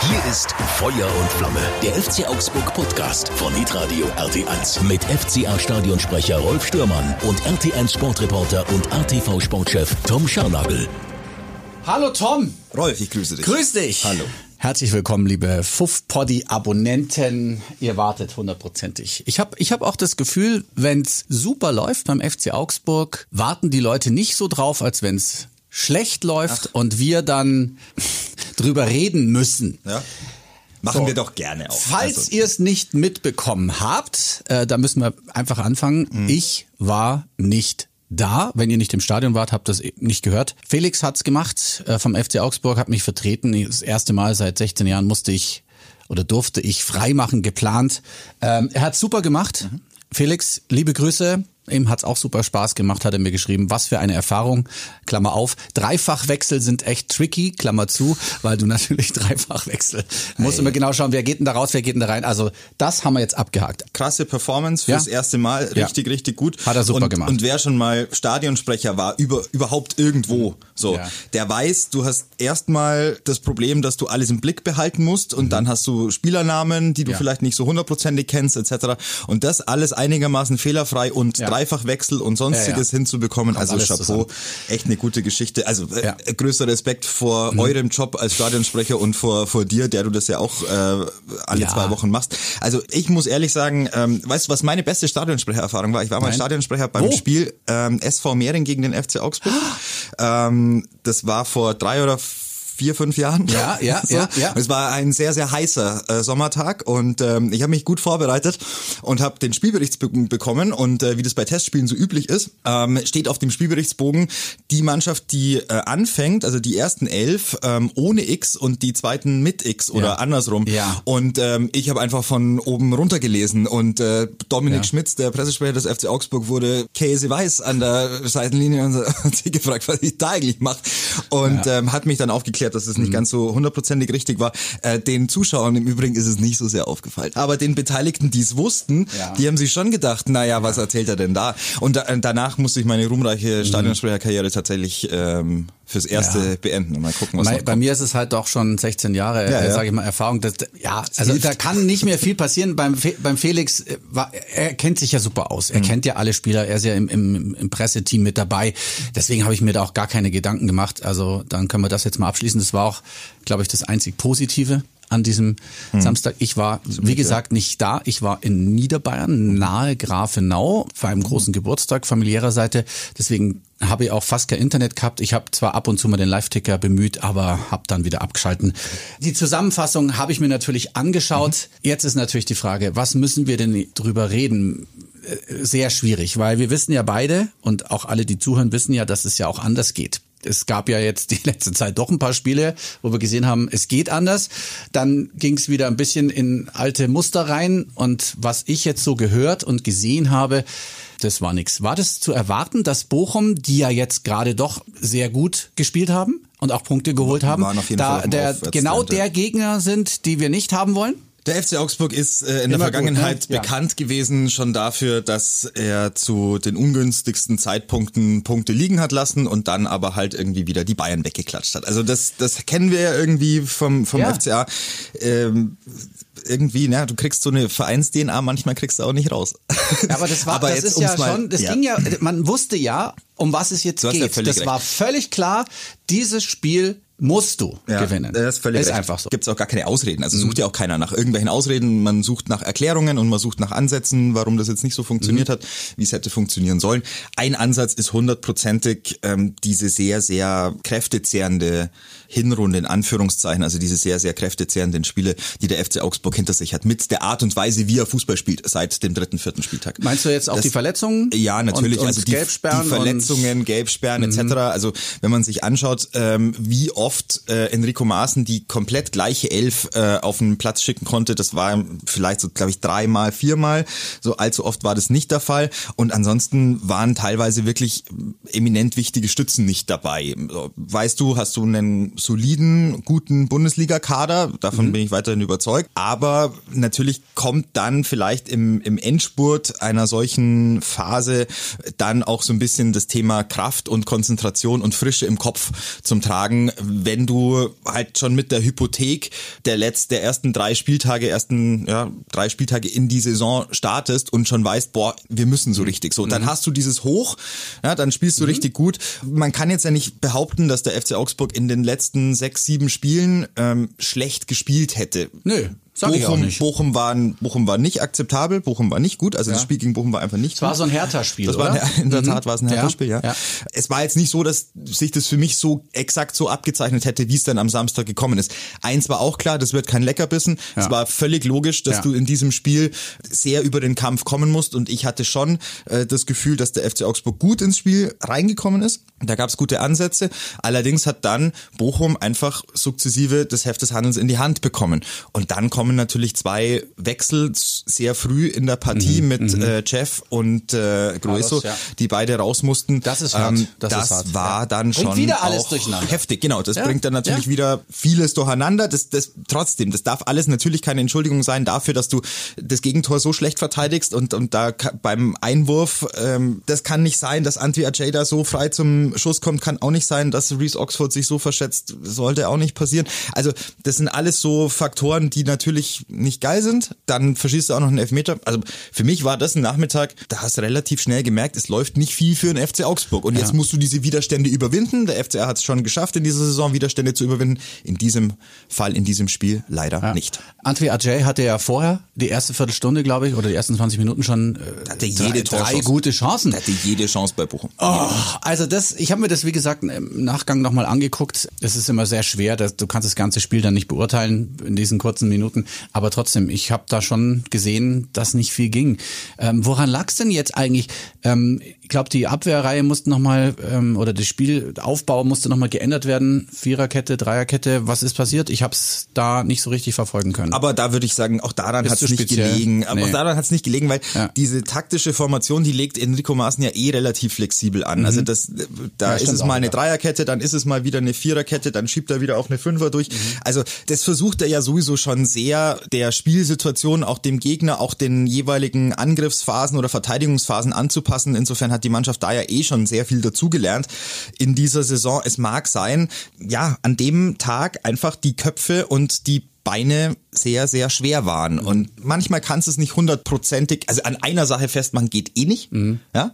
Hier ist Feuer und Flamme, der FC Augsburg Podcast von Hitradio RT1 mit FCA Stadionsprecher Rolf Stürmann und RT1 Sportreporter und ATV Sportchef Tom Scharnagel. Hallo Tom. Rolf, ich grüße dich. Grüß dich. Hallo. Herzlich willkommen, liebe Fuff-Poddy-Abonnenten. Ihr wartet hundertprozentig. Ich habe ich hab auch das Gefühl, wenn's super läuft beim FC Augsburg, warten die Leute nicht so drauf, als wenn's schlecht läuft Ach. und wir dann drüber reden müssen. Ja. Machen So. wir doch gerne auch. Falls Also, ihr es nicht mitbekommen habt, äh, da müssen wir einfach anfangen. Mhm. Ich war nicht da. Wenn ihr nicht im Stadion wart, habt ihr es nicht gehört. Felix hat's gemacht äh, vom FC Augsburg, hat mich vertreten. Das erste Mal seit 16 Jahren musste ich oder durfte ich freimachen, geplant. Ähm, er hat super gemacht. Mhm. Felix, liebe Grüße. Ihm hat's auch super Spaß gemacht, hat er mir geschrieben. Was für eine Erfahrung, Klammer auf. Dreifachwechsel sind echt tricky, Klammer zu, weil du natürlich Dreifachwechsel musst immer genau schauen, wer geht denn da raus, wer geht denn da rein. Also das haben wir jetzt abgehakt. krasse Performance fürs Ja. erste Mal. Ja. Richtig, richtig gut. Hat er super und, gemacht. Und wer schon mal Stadionsprecher war, über, überhaupt irgendwo, so, Ja. der weiß, du hast erstmal das Problem, dass du alles im Blick behalten musst und dann hast du Spielernamen, die du Mhm. Vielleicht nicht so hundertprozentig kennst, etc. Und das alles einigermaßen fehlerfrei und Ja. Dreifachwechsel und sonstiges Ja, ja. hinzubekommen. Kommt also Chapeau, zusammen. echt eine gute Geschichte. Also äh, Ja. Mhm. größter Respekt vor eurem Job als Stadionsprecher und vor, vor dir, der du das ja auch äh, alle zwei Wochen machst. Also ich muss ehrlich sagen, ähm, weißt du, was meine beste Stadionsprechererfahrung war? Ich war mal Nein. Stadionsprecher beim Wo? Spiel ähm, SV Mehring gegen den FC Augsburg. ähm, das war vor drei oder vier, fünf Jahren. Ja, ja, ja, ja. Es war ein sehr, sehr heißer äh, Sommertag und ähm, ich habe mich gut vorbereitet und habe den Spielbericht be bekommen und äh, wie das bei Testspielen so üblich ist, ähm, steht auf dem Spielberichtsbogen die Mannschaft, die äh, anfängt, also die ersten elf ähm, ohne X und die zweiten mit X oder Ja. andersrum. Ja. Und ähm, ich habe einfach von oben runter gelesen und äh, Dominik Ja. Schmitz, der Pressesprecher des FC Augsburg, wurde käseweiß an der Seitenlinie und hat sich gefragt, was ich da eigentlich mache. Und ähm, hat mich dann aufgeklärt, dass es nicht ganz so hundertprozentig richtig war. Äh, den Zuschauern im Übrigen ist es nicht so sehr aufgefallen. Aber den Beteiligten, die es wussten, Ja. die haben sich schon gedacht, naja, was erzählt er denn da? Und da, äh, danach musste ich meine ruhmreiche Stadionsprecherkarriere tatsächlich ähm, fürs Erste Ja. beenden und mal gucken, was Bei, bei mir ist es halt doch schon 16 Jahre, Ja, äh, ja. sage ich mal, Erfahrung. Das, ja, also da kann nicht mehr viel passieren. Beim, Fe beim Felix, äh, war, er kennt sich ja super aus. Mhm. Er kennt ja alle Spieler. Er ist ja im, im, im Presseteam mit dabei. Deswegen habe ich mir da auch gar keine Gedanken gemacht. Also dann können wir das jetzt mal abschließen. Das war auch, glaube ich, das einzig Positive an diesem Mhm. Samstag. Ich war, wie gesagt, nicht da. Ich war in Niederbayern, nahe Grafenau, für einen großen Geburtstag familiärer Seite. Deswegen habe ich auch fast kein Internet gehabt. Ich habe zwar ab und zu mal den Live-Ticker bemüht, aber habe dann wieder abgeschalten. Die Zusammenfassung habe ich mir natürlich angeschaut. Jetzt ist natürlich die Frage, was müssen wir denn drüber reden? Äh, Sehr schwierig, weil wir wissen ja beide und auch alle, die zuhören, wissen ja, dass es ja auch anders geht. Es gab ja jetzt die letzte Zeit doch ein paar Spiele, wo wir gesehen haben, es geht anders. Dann ging es wieder ein bisschen in alte Muster rein. Und was ich jetzt so gehört und gesehen habe, das war nix. War das zu erwarten, dass Bochum, die ja jetzt gerade doch sehr gut gespielt haben und auch Punkte geholt haben, da der, genau der Gegner sind, die wir nicht haben wollen? Der FC Augsburg ist äh, in der Immer gut, Vergangenheit ne? Ja. bekannt gewesen schon dafür, dass er zu den ungünstigsten Zeitpunkten Punkte liegen hat lassen und dann aber halt irgendwie wieder die Bayern weggeklatscht hat. Also das, das kennen wir ja irgendwie vom, vom Ja. FCA. Ähm, irgendwie, na, du kriegst so eine Vereins-DNA, manchmal kriegst du auch nicht raus. Ja, aber das war, Aber das jetzt ist ja um's mal- schon, das ja. ging ja, man wusste ja, um was es jetzt ja geht. völlig das war völlig klar, dieses Spiel musst du gewinnen. Das ist völlig ist recht. einfach so. Mhm. Gibt es auch gar keine Ausreden. Also sucht ja auch keiner nach irgendwelchen Ausreden. Man sucht nach Erklärungen und man sucht nach Ansätzen, warum das jetzt nicht so Mhm. funktioniert hat, wie es hätte funktionieren sollen. Ein Ansatz ist hundertprozentig ähm, diese sehr, sehr kräftezehrende Hinrunde in Anführungszeichen, also diese sehr, sehr kräftezehrenden Spiele, die der FC Augsburg hinter sich hat, mit der Art und Weise, wie er Fußball spielt seit dem dritten, vierten Spieltag. Meinst du jetzt auch Das- die Verletzungen? Ja, natürlich. Und, und also die, die Verletzungen, Gelbsperren etc. Also wenn man sich anschaut, ähm, wie oft äh, Enrico Maaßen die komplett gleiche Elf äh, auf den Platz schicken konnte, das war vielleicht so, glaube ich, dreimal, viermal. So allzu oft war das nicht der Fall. Und ansonsten waren teilweise wirklich eminent wichtige Stützen nicht dabei. Weißt du, hast du einen soliden, guten Bundesliga-Kader, davon bin ich weiterhin überzeugt. Aber natürlich kommt dann vielleicht im, im Endspurt einer solchen Phase dann auch so ein bisschen das Thema Kraft und Konzentration und Frische im Kopf zum Tragen, wenn du halt schon mit der Hypothek der letzten, der ersten drei Spieltage, ersten ja, drei Spieltage in die Saison startest und schon weißt, boah, wir müssen so richtig so. Und dann mhm. hast du dieses Hoch, ja, dann spielst du mhm. richtig gut. Man kann jetzt ja nicht behaupten, dass der FC Augsburg in den letzten sechs, sieben Spielen ähm, schlecht gespielt hätte. Nö. Sag Bochum. Bochum war, Bochum war nicht akzeptabel, Bochum war nicht gut, also ja. das Spiel gegen Bochum war einfach nicht das gut. war so ein Hertha-Spiel, Das oder? war in der Tat war es ein Hertha-Spiel, ja. ja. Es war jetzt nicht so, dass sich das für mich so exakt so abgezeichnet hätte, wie es dann am Samstag gekommen ist. Eins war auch klar, das wird kein Leckerbissen. Ja. Es war völlig logisch, dass du in diesem Spiel sehr über den Kampf kommen musst und ich hatte schon äh, das Gefühl, dass der FC Augsburg gut ins Spiel reingekommen ist. Da gab es gute Ansätze. Allerdings hat dann Bochum einfach sukzessive das Heft des Handelns in die Hand bekommen. Und dann kommen natürlich zwei Wechsel sehr früh in der Partie mhm, mit mhm. äh, Jeff und äh, Grueso, ja. die beide raus mussten. Das ist hart. Ähm, das, das ist hart. war ja. dann schon wieder alles auch durcheinander. heftig. Genau, das ja. bringt dann natürlich wieder vieles durcheinander. Das, das trotzdem, das darf alles natürlich keine Entschuldigung sein dafür, dass du das Gegentor so schlecht verteidigst und und da beim Einwurf, ähm, das kann nicht sein, dass Antwi Ajay da so frei zum Schuss kommt, kann auch nicht sein, dass Reese Oxford sich so verschätzt, sollte auch nicht passieren. Also das sind alles so Faktoren, die natürlich nicht geil sind, dann verschießt du auch noch einen Elfmeter. Also für mich war das ein Nachmittag, da hast du relativ schnell gemerkt, es läuft nicht viel für den FC Augsburg. Und jetzt musst du diese Widerstände überwinden. Der FCR hat es schon geschafft, in dieser Saison Widerstände zu überwinden. In diesem Fall, in diesem Spiel leider ja. nicht. Antwi Ajay hatte ja vorher die erste Viertelstunde, glaube ich, oder die ersten 20 Minuten schon äh, hatte jede drei, drei gute Chancen. Hatte jede Chance bei Bochum. Oh, also das, ich habe mir das wie gesagt im Nachgang nochmal angeguckt. Es ist immer sehr schwer, dass, du kannst das ganze Spiel dann nicht beurteilen in diesen kurzen Minuten, aber trotzdem ich habe da schon gesehen, dass nicht viel ging. Ähm, woran lag es denn jetzt eigentlich? Ähm, ich glaube, die Abwehrreihe musste nochmal, ähm, oder das Spielaufbau musste nochmal geändert werden. Viererkette, Dreierkette, was ist passiert? Ich habe es da nicht so richtig verfolgen können. Aber da würde ich sagen, auch daran hat es nicht speziell? gelegen. Aber nee. auch daran hat es nicht gelegen, weil ja. diese taktische Formation, die legt Enrico Maaßen ja eh relativ flexibel an. Also mhm. Also das, da ja, ist es mal eine Dreierkette, dann ist es mal wieder eine Viererkette, dann schiebt er wieder auf eine Fünfer durch. Mhm. Also das versucht er ja sowieso schon sehr der Spielsituation, auch dem Gegner, auch den jeweiligen Angriffsphasen oder Verteidigungsphasen anzupassen. Insofern hat die Mannschaft da ja eh schon sehr viel dazugelernt in dieser Saison. Es mag sein, ja, an dem Tag einfach die Köpfe und die Beine sehr, sehr schwer waren. Mhm. Und manchmal kannst du es nicht hundertprozentig, also an einer Sache festmachen geht eh nicht. Mhm. Ja.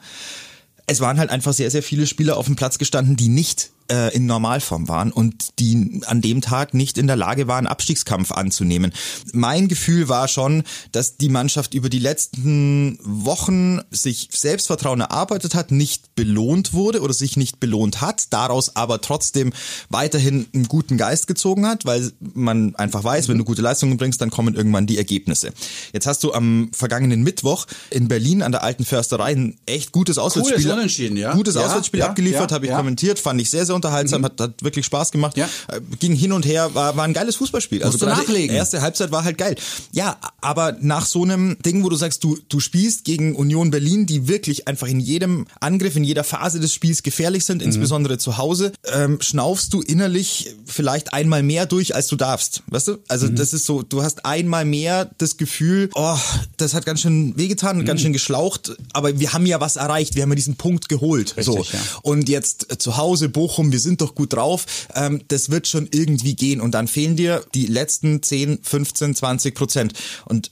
Es waren halt einfach sehr, sehr viele Spieler auf dem Platz gestanden, die nicht äh, in Normalform waren und die an dem Tag nicht in der Lage waren, Abstiegskampf anzunehmen. Mein Gefühl war schon, dass die Mannschaft über die letzten Wochen sich Selbstvertrauen erarbeitet hat, nicht belohnt wurde oder sich nicht belohnt hat, daraus aber trotzdem weiterhin einen guten Geist gezogen hat, weil man einfach weiß, wenn du gute Leistungen bringst, dann kommen irgendwann die Ergebnisse. Jetzt hast du am vergangenen Mittwoch in Berlin an der alten Försterei ein echt gutes Auswärtsspiel, ja? gutes Auswärtsspiel ja, abgeliefert, ja, habe ich kommentiert, fand ich sehr, sehr unterhaltsam, mhm. hat, hat wirklich Spaß gemacht. Ja. Äh, ging hin und her, war, war ein geiles Fußballspiel. Musst also die erste Halbzeit war halt geil. Ja, aber nach so einem Ding, wo du sagst, du, du spielst gegen Union Berlin, die wirklich einfach in jedem Angriff, in jeder Phase des Spiels gefährlich sind, mhm. insbesondere zu Hause, ähm, schnaufst du innerlich vielleicht einmal mehr durch, als du darfst. Weißt du? Also mhm. das ist so, du hast einmal mehr das Gefühl, oh, das hat ganz schön wehgetan, mhm. ganz schön geschlaucht, aber wir haben ja was erreicht, wir haben ja diesen Punkt geholt. Richtig, so. Ja. Und jetzt zu Hause, Bochum, wir sind doch gut drauf, ähm, das wird schon irgendwie gehen und dann fehlen dir die letzten 10, 15, 20 Prozent. Und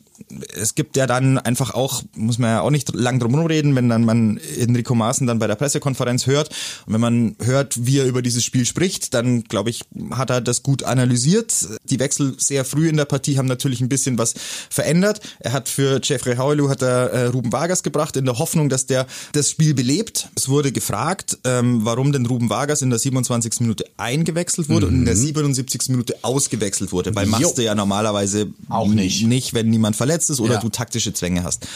es gibt ja dann einfach auch, muss man ja auch nicht lang drum reden, wenn dann man Enrico Maaßen dann bei der Pressekonferenz hört und wenn man hört, wie er über dieses Spiel spricht, dann glaube ich, hat er das gut analysiert. Die Wechsel sehr früh in der Partie haben natürlich ein bisschen was verändert. Er hat für Jeffrey Howelu hat er äh, Ruben Vargas gebracht in der Hoffnung, dass der das Spiel belebt. Es wurde gefragt, ähm, warum denn Ruben Vargas in der 27. Minute eingewechselt wurde mhm. und in der 77. Mhm. Minute ausgewechselt wurde, weil machst du ja normalerweise auch nicht, nicht wenn niemand verletzt ist oder ja. du taktische Zwänge hast.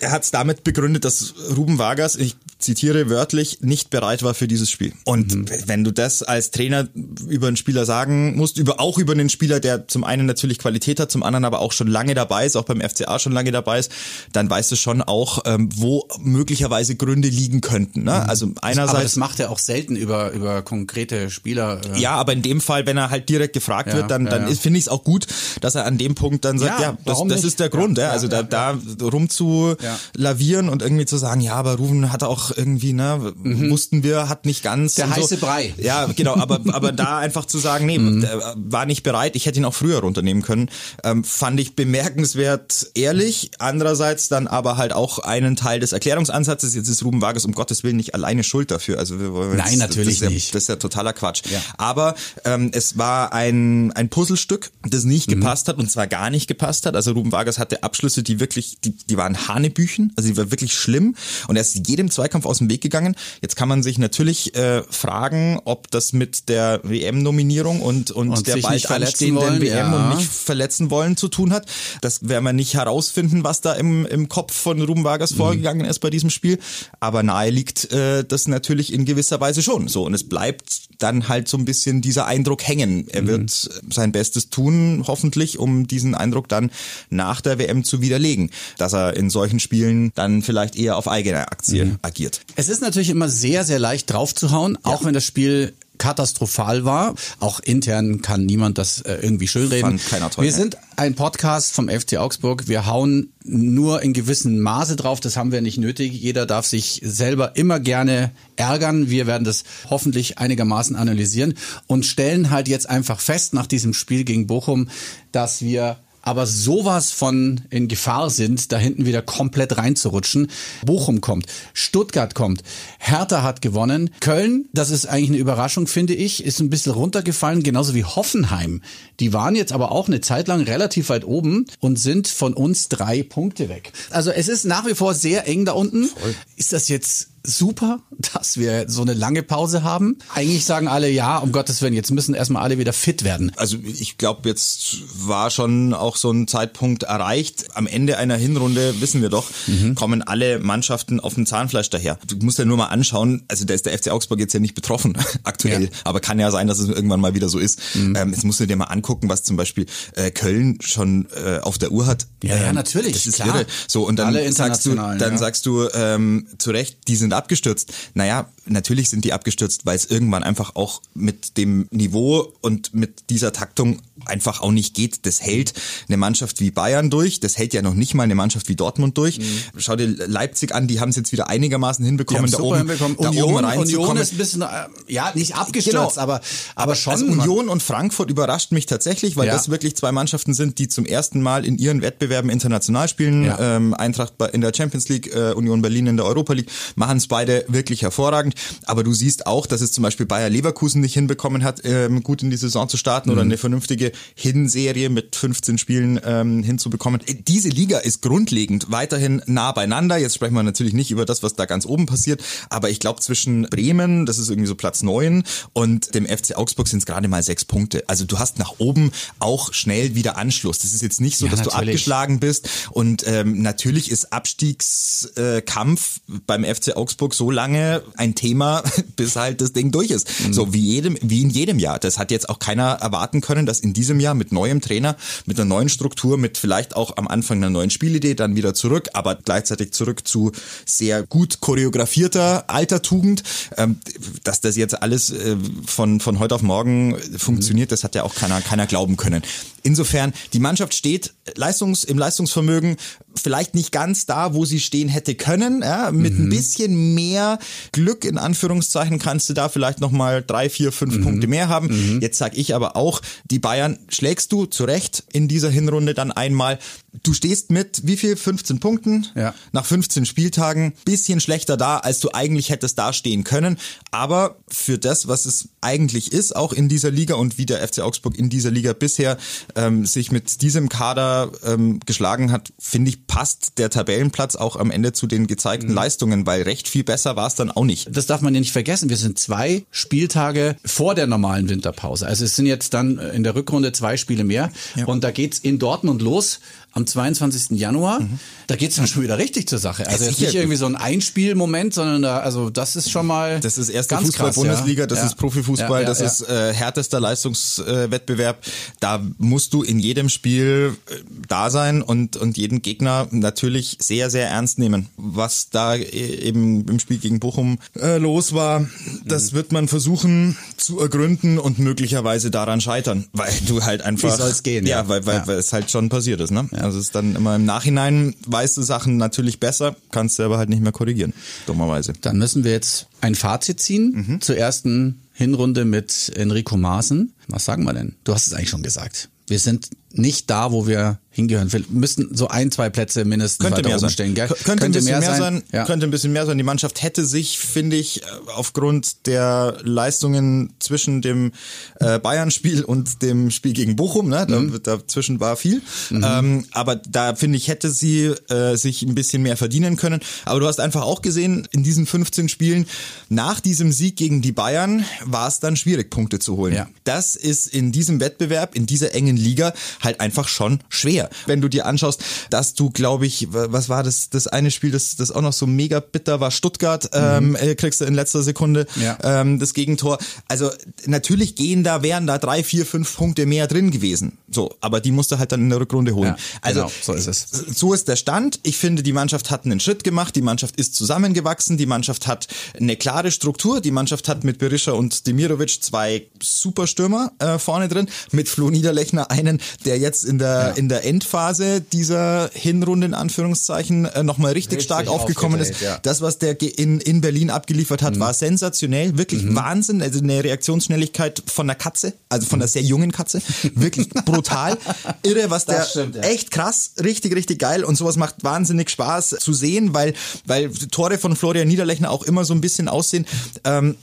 Er hat es damit begründet, dass Ruben Vargas, ich zitiere wörtlich, nicht bereit war für dieses Spiel. Und mhm. wenn du das als Trainer über einen Spieler sagen musst, über auch über einen Spieler, der zum einen natürlich Qualität hat, zum anderen aber auch schon lange dabei ist, auch beim FCA schon lange dabei ist, dann weißt du schon auch, ähm, wo möglicherweise Gründe liegen könnten. Ne? Mhm. Also einerseits. Aber das macht er auch selten über über konkrete Spieler. Äh ja, aber in dem Fall, wenn er halt direkt gefragt ja, wird, dann, dann ja. finde ich es auch gut, dass er an dem Punkt dann sagt, ja, ja das, das ist der Grund. Ja, also da, da rum zu lavieren und irgendwie zu sagen, ja, aber Rufen hat auch irgendwie, ne, mhm. wussten wir, hat nicht ganz. Der heiße so. Brei. Ja, genau, aber, aber da einfach zu sagen, nee, mhm. war nicht bereit, ich hätte ihn auch früher runternehmen können, ähm, fand ich bemerkenswert ehrlich. Andererseits dann aber halt auch einen Teil des Erklärungsansatzes. Jetzt ist Ruben Vargas um Gottes Willen nicht alleine schuld dafür. Also Nein, natürlich das ja, nicht. Das ist ja totaler Quatsch. Ja. Aber ähm, es war ein, ein Puzzlestück, das nicht mhm. gepasst hat und zwar gar nicht gepasst hat. Also Ruben Vargas hatte Abschlüsse, die wirklich, die, die waren Hanebüchen, also die war wirklich schlimm und er ist jedem Zweikampf aus dem Weg gegangen. Jetzt kann man sich natürlich äh, fragen, ob das mit der WM-Nominierung und, und, und der bald anstehenden wollen, WM ja. und nicht verletzen wollen zu tun hat. Das werden wir nicht herausfinden, was da im, im Kopf von Ruben Vargas mhm. vorgegangen ist bei diesem Spiel. Aber nahe liegt äh, das natürlich in gewisser Weise schon so. Und es bleibt dann halt so ein bisschen dieser Eindruck hängen. Er mhm. wird sein Bestes tun, hoffentlich, um diesen Eindruck dann nach der WM zu widerlegen, dass er in solchen Spielen dann vielleicht eher auf eigene Aktie mhm. agiert. Es ist natürlich immer sehr, sehr leicht draufzuhauen, ja. auch wenn das Spiel katastrophal war. Auch intern kann niemand das äh, irgendwie schönreden. Fand keiner toll, wir sind ein Podcast vom FC Augsburg. Wir hauen nur in gewissem Maße drauf. Das haben wir nicht nötig. Jeder darf sich selber immer gerne ärgern. Wir werden das hoffentlich einigermaßen analysieren und stellen halt jetzt einfach fest nach diesem Spiel gegen Bochum, dass wir aber sowas von in Gefahr sind, da hinten wieder komplett reinzurutschen. Bochum kommt, Stuttgart kommt, Hertha hat gewonnen, Köln, das ist eigentlich eine Überraschung, finde ich, ist ein bisschen runtergefallen, genauso wie Hoffenheim. Die waren jetzt aber auch eine Zeit lang relativ weit oben und sind von uns drei Punkte weg. Also es ist nach wie vor sehr eng da unten. Voll. Ist das jetzt super, dass wir so eine lange Pause haben. Eigentlich sagen alle, ja, um Gottes Willen, jetzt müssen erstmal alle wieder fit werden. Also ich glaube, jetzt war schon auch so ein Zeitpunkt erreicht. Am Ende einer Hinrunde, wissen wir doch, mhm. kommen alle Mannschaften auf dem Zahnfleisch daher. Du musst ja nur mal anschauen, also da ist der FC Augsburg jetzt ja nicht betroffen aktuell, ja. aber kann ja sein, dass es irgendwann mal wieder so ist. Mhm. Ähm, jetzt musst du dir mal angucken, was zum Beispiel äh, Köln schon äh, auf der Uhr hat. Ja, ähm, ja, natürlich. Das ist klar. irre. So, und dann sagst du, dann ja. sagst du ähm, zu Recht, die sind abgestürzt. Naja, natürlich sind die abgestürzt, weil es irgendwann einfach auch mit dem Niveau und mit dieser Taktung einfach auch nicht geht. Das hält eine Mannschaft wie Bayern durch, das hält ja noch nicht mal eine Mannschaft wie Dortmund durch. Mhm. Schau dir Leipzig an, die haben es jetzt wieder einigermaßen hinbekommen, da oben, hinbekommen. Da Union, oben Union ist ein bisschen, äh, ja, nicht abgestürzt, genau. aber, aber schon. Also Union und Frankfurt überrascht mich tatsächlich, weil ja. das wirklich zwei Mannschaften sind, die zum ersten Mal in ihren Wettbewerben international spielen. Ja. Ähm, Eintracht in der Champions League, äh, Union Berlin in der Europa League, machen es beide wirklich hervorragend. Aber du siehst auch, dass es zum Beispiel Bayer Leverkusen nicht hinbekommen hat, ähm, gut in die Saison zu starten mhm. oder eine vernünftige Hinserie mit 15 Spielen ähm, hinzubekommen. Diese Liga ist grundlegend weiterhin nah beieinander. Jetzt sprechen wir natürlich nicht über das, was da ganz oben passiert, aber ich glaube zwischen Bremen, das ist irgendwie so Platz neun und dem FC Augsburg sind es gerade mal sechs Punkte. Also du hast nach oben auch schnell wieder Anschluss. Das ist jetzt nicht so, ja, dass natürlich. du abgeschlagen bist und ähm, natürlich ist Abstiegskampf äh, beim FC Augsburg so lange ein Thema, bis halt das Ding durch ist. Mhm. So wie jedem, wie in jedem Jahr. Das hat jetzt auch keiner erwarten können, dass in diesem Jahr mit neuem Trainer, mit einer neuen Struktur, mit vielleicht auch am Anfang einer neuen Spielidee, dann wieder zurück, aber gleichzeitig zurück zu sehr gut choreografierter alter Tugend, ähm, dass das jetzt alles äh, von, von heute auf morgen funktioniert, das hat ja auch keiner, keiner glauben können. Insofern, die Mannschaft steht Leistungs, im Leistungsvermögen vielleicht nicht ganz da, wo sie stehen hätte können. Ja, mit mhm. ein bisschen mehr Glück in Anführungszeichen kannst du da vielleicht noch mal drei, vier, fünf mhm. Punkte mehr haben. Mhm. Jetzt sag ich aber auch, die Bayern schlägst du zu Recht in dieser Hinrunde dann einmal. Du stehst mit wie viel? 15 Punkten ja. nach 15 Spieltagen. Bisschen schlechter da, als du eigentlich hättest dastehen können. Aber für das, was es eigentlich ist, auch in dieser Liga und wie der FC Augsburg in dieser Liga bisher ähm, sich mit diesem Kader ähm, geschlagen hat, finde ich, passt der Tabellenplatz auch am Ende zu den gezeigten mhm. Leistungen, weil recht viel besser war es dann auch nicht. Das darf man ja nicht vergessen. Wir sind zwei Spieltage vor der normalen Winterpause. Also es sind jetzt dann in der Rückrunde zwei Spiele mehr. Ja. Und da geht's in Dortmund los am 22. Januar. Mhm. Da geht's dann schon wieder richtig zur Sache. Also jetzt nicht irgendwie so ein Einspielmoment, sondern da, also das ist schon mal. Das ist erste Fußball-Bundesliga, ja. das ja. ist Profifußball, ja, das ist äh, härtester Leistungswettbewerb. da musst du in jedem Spiel äh, da sein und, und jeden Gegner natürlich sehr, sehr ernst nehmen. Was da äh, eben im Spiel gegen Bochum äh, los war, das mhm. wird man versuchen zu ergründen und möglicherweise daran scheitern, weil du halt einfach. Wie soll's gehen? Ja, weil, weil, weil es halt schon passiert ist, ne? Also es ist dann immer im Nachhinein weißt du Sachen natürlich besser, kannst du aber halt nicht mehr korrigieren, dummerweise. Dann müssen wir jetzt ein Fazit ziehen mhm. zur ersten Hinrunde mit Enrico Maaßen. Was sagen wir denn? Du hast es eigentlich schon gesagt. Wir sind nicht da, wo wir hingehören. Wir müssten so ein, zwei Plätze mindestens könnte mehr umstellen. Sein. Könnte, könnte, ein bisschen mehr, sein. sein ja. Könnte ein bisschen mehr sein. Die Mannschaft hätte sich, finde ich, aufgrund der Leistungen zwischen dem äh, Bayern-Spiel und dem Spiel gegen Bochum, ne, mhm. da, dazwischen war viel. Mhm. Ähm, aber da finde ich, hätte sie äh, sich ein bisschen mehr verdienen können. Aber du hast einfach auch gesehen, in diesen 15 Spielen nach diesem Sieg gegen die Bayern war es dann schwierig, Punkte zu holen. Ja. Das ist in diesem Wettbewerb, in dieser engen Liga halt einfach schon schwer. Wenn du dir anschaust, dass du, glaube ich, was war das, das eine Spiel, das, das auch noch so mega bitter war, Stuttgart, ähm, mhm. äh, kriegst du in letzter Sekunde ja. ähm, das Gegentor. Also natürlich gehen da, wären da drei, vier, fünf Punkte mehr drin gewesen. So, aber die musst du halt dann in der Rückrunde holen. Ja, also genau, so ist es. So ist der Stand. Ich finde, die Mannschaft hat einen Schritt gemacht, die Mannschaft ist zusammengewachsen, die Mannschaft hat eine klare Struktur, die Mannschaft hat mit Berisha und Demirovic zwei Superstürmer äh, vorne drin, mit Flo Niederlechner einen, der jetzt in der, ja. in der Endphase dieser Hinrunde in Anführungszeichen äh, nochmal richtig, richtig stark aufgekommen ist. Ja. Das, was der in, in Berlin abgeliefert hat, mhm. war sensationell, wirklich mhm. Wahnsinn. Also eine Reaktionsschnelligkeit von der Katze, also von der sehr jungen Katze, wirklich brutal. Irre, was der stimmt, ja. echt krass, richtig, richtig geil und sowas macht wahnsinnig Spaß zu sehen, weil, weil Tore von Florian Niederlechner auch immer so ein bisschen aussehen. Ähm,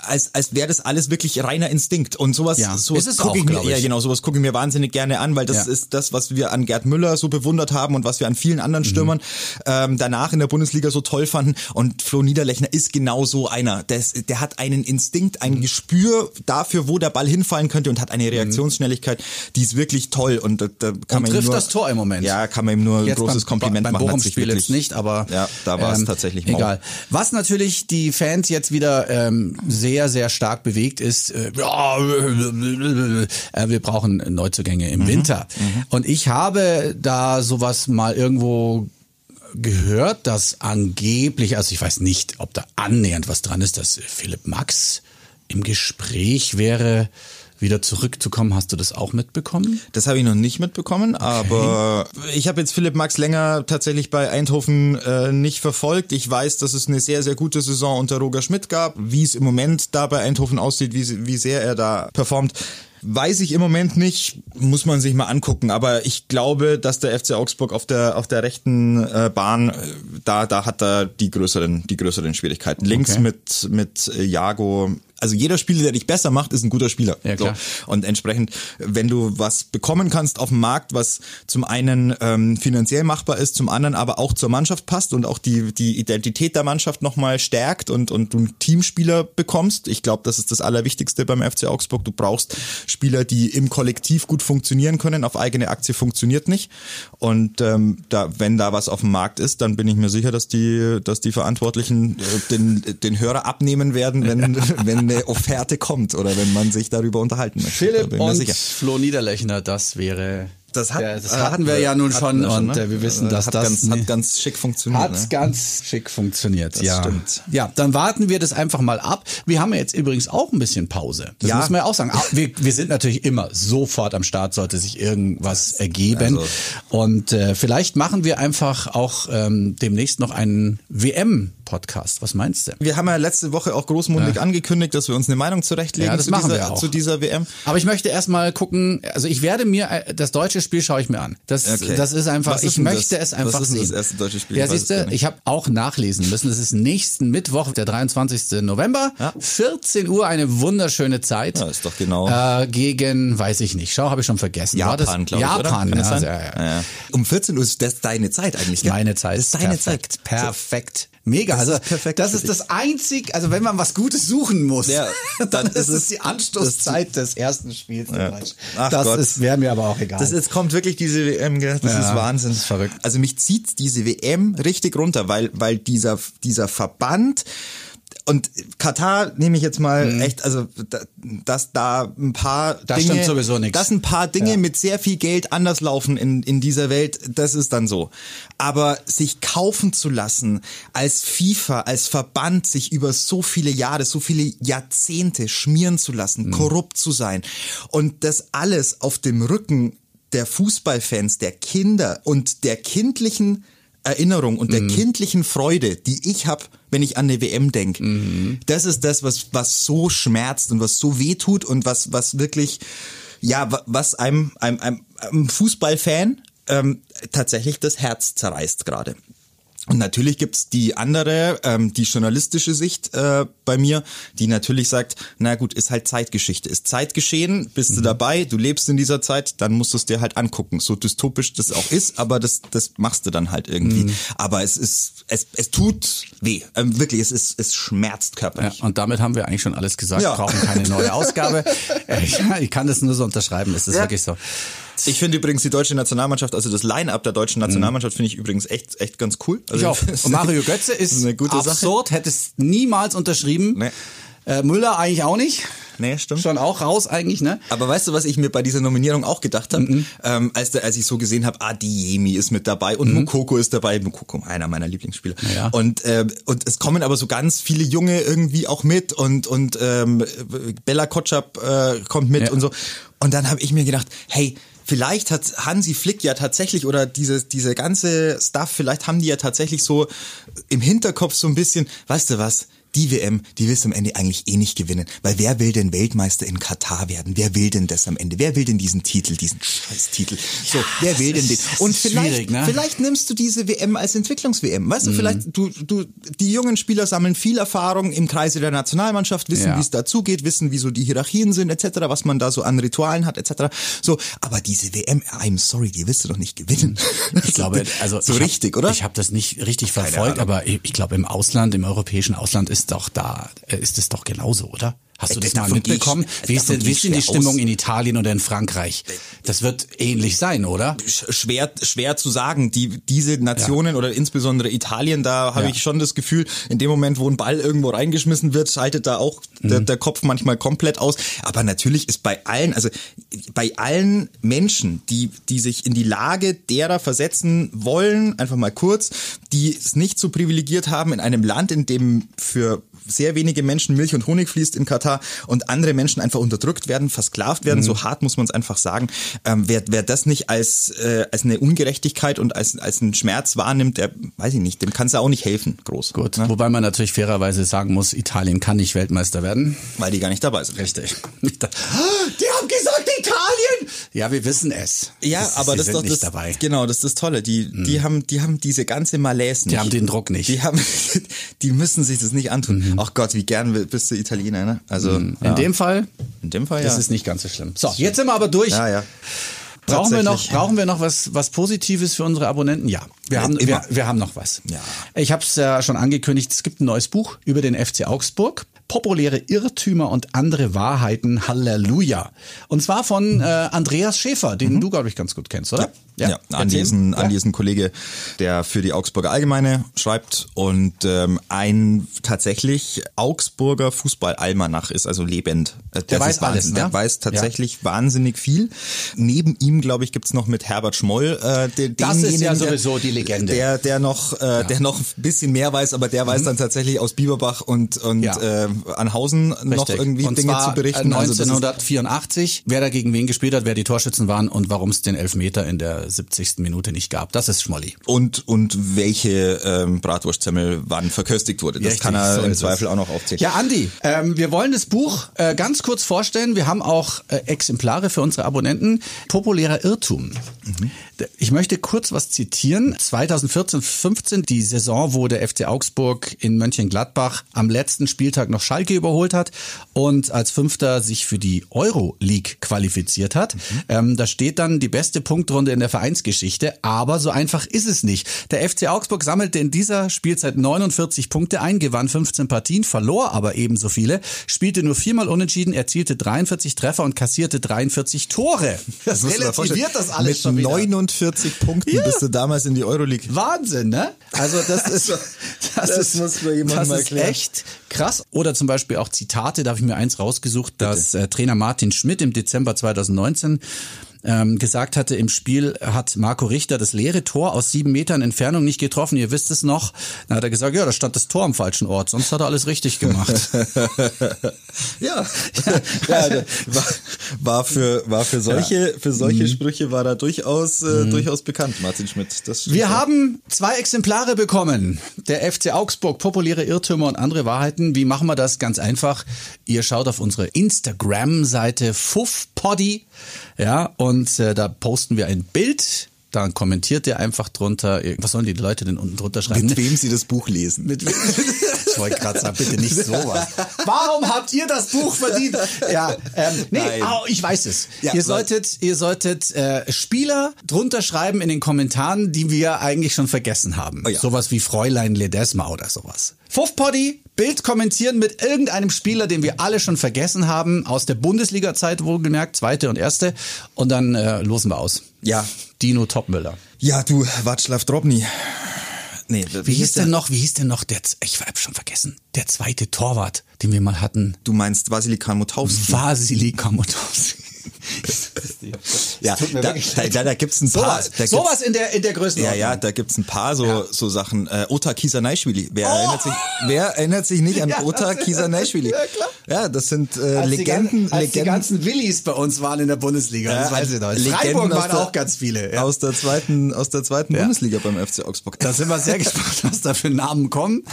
als, als wäre das alles wirklich reiner Instinkt und sowas, ja, sowas gucke ich mir, ich. ja genau, sowas gucke ich mir wahnsinnig gerne an, weil das ja. ist das, was wir an Gerd Müller so bewundert haben und was wir an vielen anderen mhm. Stürmern mhm. ähm, danach in der Bundesliga so toll fanden und Flo Niederlechner ist genau so einer, der, ist, der hat einen Instinkt, ein mhm. Gespür dafür, wo der Ball hinfallen könnte und hat eine mhm. Reaktionsschnelligkeit, die ist wirklich toll und da, da kann und man trifft nur, das Tor im Moment. Ja, kann man ihm nur jetzt ein großes beim, Kompliment beim machen. Beim Spiel jetzt nicht, aber ja, da war es ähm, tatsächlich mau. egal. Was natürlich die Fans jetzt wieder ähm, sehr sehr stark bewegt ist, äh, ja, äh, wir brauchen Neuzugänge im mhm. Winter. Mhm. Und ich habe da sowas mal irgendwo gehört, dass angeblich, also ich weiß nicht, ob da annähernd was dran ist, dass Philipp Max im Gespräch wäre, wieder zurückzukommen. Hast du das auch mitbekommen? Das habe ich noch nicht mitbekommen, okay. aber ich habe jetzt Philipp Max länger tatsächlich bei Eindhoven äh, nicht verfolgt. Ich weiß, dass es eine sehr, sehr gute Saison unter Roger Schmidt gab. Wie es im Moment da bei Eindhoven aussieht, wie, wie sehr er da performt, Weiß ich im Moment nicht, muss man sich mal angucken. Aber ich glaube, dass der FC Augsburg auf der auf der rechten äh, Bahn äh, da da hat er die größeren die größeren Schwierigkeiten. Links okay. mit mit Jago also jeder Spieler, der dich besser macht, ist ein guter Spieler. Ja, klar. So. Und entsprechend, wenn du was bekommen kannst auf dem Markt, was zum einen ähm, finanziell machbar ist, zum anderen aber auch zur Mannschaft passt und auch die, die Identität der Mannschaft nochmal stärkt und, und du einen Teamspieler bekommst. Ich glaube, das ist das Allerwichtigste beim FC Augsburg. Du brauchst Spieler, die im Kollektiv gut funktionieren können. Auf eigene Aktie funktioniert nicht. Und ähm, da, wenn da was auf dem Markt ist, dann bin ich mir sicher, dass die, dass die Verantwortlichen äh, den, den Hörer abnehmen werden, wenn, wenn eine Offerte kommt oder wenn man sich darüber unterhalten möchte. Philipp und sicher. Flo Niederlechner, das wäre das, hat, das hatten, hatten wir ja nun schon, schon und ne? wir wissen, dass hat das ganz, hat ganz schick funktioniert. Hat ne? ganz schick funktioniert, das ja. Stimmt. Ja, dann warten wir das einfach mal ab. Wir haben ja jetzt übrigens auch ein bisschen Pause. Das ja. muss man ja auch sagen. Wir, wir sind natürlich immer sofort am Start, sollte sich irgendwas ergeben. Also. Und äh, vielleicht machen wir einfach auch ähm, demnächst noch einen WM Podcast. Was meinst du? Wir haben ja letzte Woche auch großmundig ja. angekündigt, dass wir uns eine Meinung zurechtlegen ja, das zu, machen dieser, wir auch. zu dieser WM. Aber ich möchte erstmal gucken, also ich werde mir äh, das deutsche Spiel schaue ich mir an. Das, okay. das ist einfach, ist ich möchte das? es einfach Was ist sehen. das erste deutsche Spiel? Ja, siehst du, ich habe auch nachlesen müssen. Es ist nächsten Mittwoch, der 23. November, ja. 14 Uhr, eine wunderschöne Zeit. Ja, ist doch genau. Äh, gegen, weiß ich nicht, schau, habe ich schon vergessen. Japan, glaube ich, Japan, oder? Ja, ja, ja. Um 14 Uhr ist das deine Zeit eigentlich, gell? Meine Zeit. Das ist deine perfekt, Zeit. Perfekt. Mega. Das also ist perfekt das ist das einzig, also wenn man was Gutes suchen muss, ja, dann, dann ist es die Anstoßzeit des ersten Spiels. Ja. Ach das Gott. ist wäre mir aber auch egal. Das jetzt kommt wirklich diese WM, das Ja, ist Wahnsinn. das ist verrückt. Also mich zieht diese WM richtig runter, weil weil dieser dieser Verband und Katar nehme ich jetzt mal Mhm. echt, also da- dass da ein paar Da Dinge, stimmt sowieso nichts. dass ein paar Dinge Ja. mit sehr viel Geld anders laufen in, in dieser Welt, das ist dann so. Aber sich kaufen zu lassen als FIFA, als Verband, sich über so viele Jahre, so viele Jahrzehnte schmieren zu Mhm. lassen, korrupt zu sein und das alles auf dem Rücken der Fußballfans, der Kinder und der kindlichen Erinnerung und der Mhm. kindlichen Freude, die ich habe, wenn ich an eine WM denke. Mhm. Das ist das, was, was so schmerzt und was so weh tut und was, was wirklich, ja, wa- was einem, einem, einem, einem Fußballfan ähm, tatsächlich das Herz zerreißt gerade. Und natürlich gibt's die andere, ähm, die journalistische Sicht äh, bei mir, die natürlich sagt, na gut, ist halt Zeitgeschichte, ist Zeitgeschehen, bist Mhm. du dabei, du lebst in dieser Zeit, dann musst du es dir halt angucken. So dystopisch das auch ist, aber das, das machst du dann halt irgendwie. Mhm. Aber es ist, es, es tut weh. Ähm, wirklich, es ist, es schmerzt Ja, körperlich. und damit haben wir eigentlich schon alles gesagt. Ja. Brauchen keine neue Ausgabe. Äh, ja, ich kann das nur so unterschreiben. Es ist Ja. wirklich so. Ich finde übrigens die deutsche Nationalmannschaft, also das Line-Up der deutschen Nationalmannschaft finde ich übrigens echt, echt ganz cool. Also Ich auch. Und Mario Götze ist eine gute Sache. absurd, hätte es niemals unterschrieben. Nee. Äh, Müller eigentlich auch nicht. Nee, stimmt. Schon auch raus eigentlich, ne? Aber weißt du, was ich mir bei dieser Nominierung auch gedacht habe, Mhm. ähm, als, als ich so gesehen habe, Adiemi ist mit dabei und Mukoko ist dabei. Mukoko, einer meiner Lieblingsspieler. Mhm. Ja. Und, äh, und es kommen aber so ganz viele Junge irgendwie auch mit und, und ähm, Bella Kotschap äh, kommt mit Ja. und so. Und dann habe ich mir gedacht, hey, vielleicht hat Hansi Flick ja tatsächlich oder diese, diese ganze Stuff, vielleicht haben die ja tatsächlich so im Hinterkopf so ein bisschen, weißt du was, die WM, die willst du am Ende eigentlich eh nicht gewinnen. Weil wer will denn Weltmeister in Katar werden? Wer will denn das am Ende? Wer will denn diesen Titel, diesen Scheißtitel? So, wer will denn den? Und ist vielleicht, ne? vielleicht nimmst du diese WM als Entwicklungs-WM. Weißt du, vielleicht, du, du, die jungen Spieler sammeln viel Erfahrung im Kreise der Nationalmannschaft, wissen, Ja. wie es dazugeht, wissen, wie so die Hierarchien sind, etc., was man da so an Ritualen hat, etc. So, aber diese WM, I'm sorry, die willst du doch nicht gewinnen. Ich glaube, also so ich hab, richtig, oder? Ich habe das nicht richtig Keine verfolgt, Ahnung. aber ich, ich glaube im Ausland, im europäischen Ausland ist doch da, äh, ist es doch genauso, oder? Hast du Äh, das mal gehe ich- mitbekommen? äh, Wie ist denn, wie ist denn die Stimmung aus. in Italien oder in Frankreich? Das wird ähnlich sein, oder? sch- schwer schwer zu sagen. Die diese Nationen oder insbesondere Italien, da habe Ja. ich schon das Gefühl, in dem Moment, wo ein Ball irgendwo reingeschmissen wird, schaltet da auch der, Mhm. der Kopf manchmal komplett aus. Aber natürlich ist bei allen, also bei allen Menschen, die die sich in die Lage derer versetzen wollen, einfach mal kurz, die es nicht so privilegiert haben in einem Land, in dem für sehr wenige Menschen Milch und Honig fließt in Katar und andere Menschen einfach unterdrückt werden, versklavt werden, so hart muss man es einfach sagen. Ähm, wer, wer das nicht als, äh, als eine Ungerechtigkeit und als, als einen Schmerz wahrnimmt, der, weiß ich nicht, dem kann es auch nicht helfen, groß. Gut, Ne? wobei man natürlich fairerweise sagen muss, Italien kann nicht Weltmeister werden. Weil die gar nicht dabei sind. Richtig. Die haben gesagt Italien! Ja, wir wissen es. Ja, Das aber das ist doch nicht das, dabei. Mhm. genau, das ist das Tolle. Die, die haben, die haben diese ganze Malaise nicht. Die haben den Druck nicht. Die haben, die müssen sich das nicht antun. Ach Gott, wie gern bist du Italiener, ne? Also, ja. Mhm. In dem Fall, in dem Fall, ja. das ist nicht ganz so schlimm. So, jetzt sind wir aber durch. ja, ja. Brauchen wir noch, brauchen wir noch was, was Positives für unsere Abonnenten? Ja, wir Ja, haben, wir, wir haben noch was. Ja. Ich habe es ja schon angekündigt, es gibt ein neues Buch über den FC Augsburg. Populäre Irrtümer und andere Wahrheiten. Halleluja. Und zwar von äh, Andreas Schäfer, den du, glaube ich, ganz gut kennst, oder? Ja, ja. Erzähl. ist ein, Ja. Andi ist ein Kollege, der für die Augsburger Allgemeine schreibt und ähm, ein tatsächlich Augsburger Fußball-Almanach ist, also lebend. Äh, Der das weiß ist Wahnsinn. alles, ne? Der weiß tatsächlich wahnsinnig viel. Neben ihm, glaube ich, gibt's noch mit Herbert Schmoll äh, den, Das ist ja sowieso die Legende. Der, der noch, äh, der noch ein bisschen mehr weiß, aber der weiß dann tatsächlich aus Bieberbach und, und Mhm. Ja. äh, Anhausen noch Richtig. irgendwie und Dinge zu berichten. Also das ist- 1984, wer da gegen wen gespielt hat, wer die Torschützen waren und warum es den Elfmeter in der 70. Minute nicht gab. Das ist Schmolli. und und welche ähm, Bratwurstsemmel wann verköstigt wurde. Das Richtig, kann er so im Zweifel es. auch noch aufzählen. Ja, Andi, ähm, wir wollen das Buch äh, ganz kurz vorstellen. Wir haben auch äh, Exemplare für unsere Abonnenten. Populärer Irrtum. Ich möchte kurz was zitieren. 2014-15, die Saison, wo der FC Augsburg in Mönchengladbach am letzten Spieltag noch Schalke überholt hat und als Fünfter sich für die Euro-League qualifiziert hat. Ähm, da steht dann die beste Punktrunde in der Vereinsgeschichte, aber so einfach ist es nicht. Der FC Augsburg sammelte in dieser Spielzeit 49 Punkte ein, gewann 15 Partien, verlor aber ebenso viele, spielte nur viermal unentschieden, erzielte 43 Treffer und kassierte 43 Tore. Das vorstellen, relativiert das alles Mit schon wieder. 49 Punkten Ja. bist du damals in die Euroleague. Wahnsinn, ne? Also das ist, das, das ist, muss mir jemand das mal ist echt krass. Oder zum Beispiel auch Zitate, da habe ich mir eins rausgesucht, dass äh, Trainer Martin Schmidt im Dezember 2019 ähm, gesagt hatte, im Spiel hat Marco Richter das leere Tor aus sieben Metern Entfernung nicht getroffen. Ihr wisst es noch. Dann hat er gesagt, ja, da stand das Tor am falschen Ort. Sonst hat er alles richtig gemacht. ja, ja war, war, für war für solche für solche mhm. Sprüche war er durchaus äh, mhm. durchaus bekannt, Martin Schmidt. Wir haben zwei Exemplare bekommen. Der FC Augsburg, populäre Irrtümer und andere Wahrheiten. Wie machen wir das? Ganz einfach. Ihr schaut auf unsere Instagram-Seite FuffPoddy, ja, und äh, da posten wir ein Bild dann kommentiert ihr einfach drunter. Was sollen die Leute denn unten drunter schreiben? Mit wem sie das Buch lesen. Mit wem? ich wollte gerade sagen, bitte nicht sowas. Warum habt ihr das Buch verdient? Ja, ähm, nee, oh, ich weiß es. Ja, ihr solltet, ihr solltet äh, Spieler drunter schreiben in den Kommentaren, die wir eigentlich schon vergessen haben. Oh ja. Sowas wie Fräulein Ledesma oder sowas. Fuffpoddy, Bild kommentieren mit irgendeinem Spieler, den wir alle schon vergessen haben, aus der Bundesliga-Zeit wohlgemerkt, zweite und erste. Und dann äh, losen wir aus. Ja. Dino Topmüller. Ja, du, Václav Drobny. Nee, wie, wie hieß denn noch, wie hieß denn noch der, ich habe schon vergessen, der zweite Torwart, den wir mal hatten? Du meinst Vasili Kamotowski? Vasili Kamotowski. Ja, da, da, da, da gibt's ein paar. Sowas, da sowas in der in der Größenordnung. Ja, ja, da gibt's ein paar so ja. so Sachen. Äh, Ota Kisanaishvili. Wer oh! erinnert sich? Wer erinnert sich nicht an ja, Ota Kisanaishvili? Ja, klar. Ja, das sind äh, als Legenden. Die, als Legenden. die ganzen Willis bei uns waren in der Bundesliga. Ja, das weiß ich noch. Freiburg waren der, auch ganz viele. Ja. Aus der zweiten aus der zweiten Bundesliga beim FC Augsburg. Da sind wir sehr gespannt, was da für Namen kommen.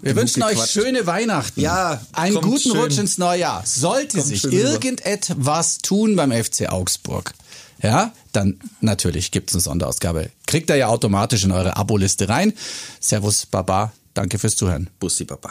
Wir Genug wünschen gequatscht. euch schöne Weihnachten. Ja, einen guten schön. Rutsch ins neue Jahr. Sollte kommt sich irgendetwas tun beim FC Augsburg, ja, dann natürlich gibt's eine Sonderausgabe. Kriegt ihr ja automatisch in eure Aboliste rein. Servus, Baba. Danke fürs Zuhören. Bussi, Baba.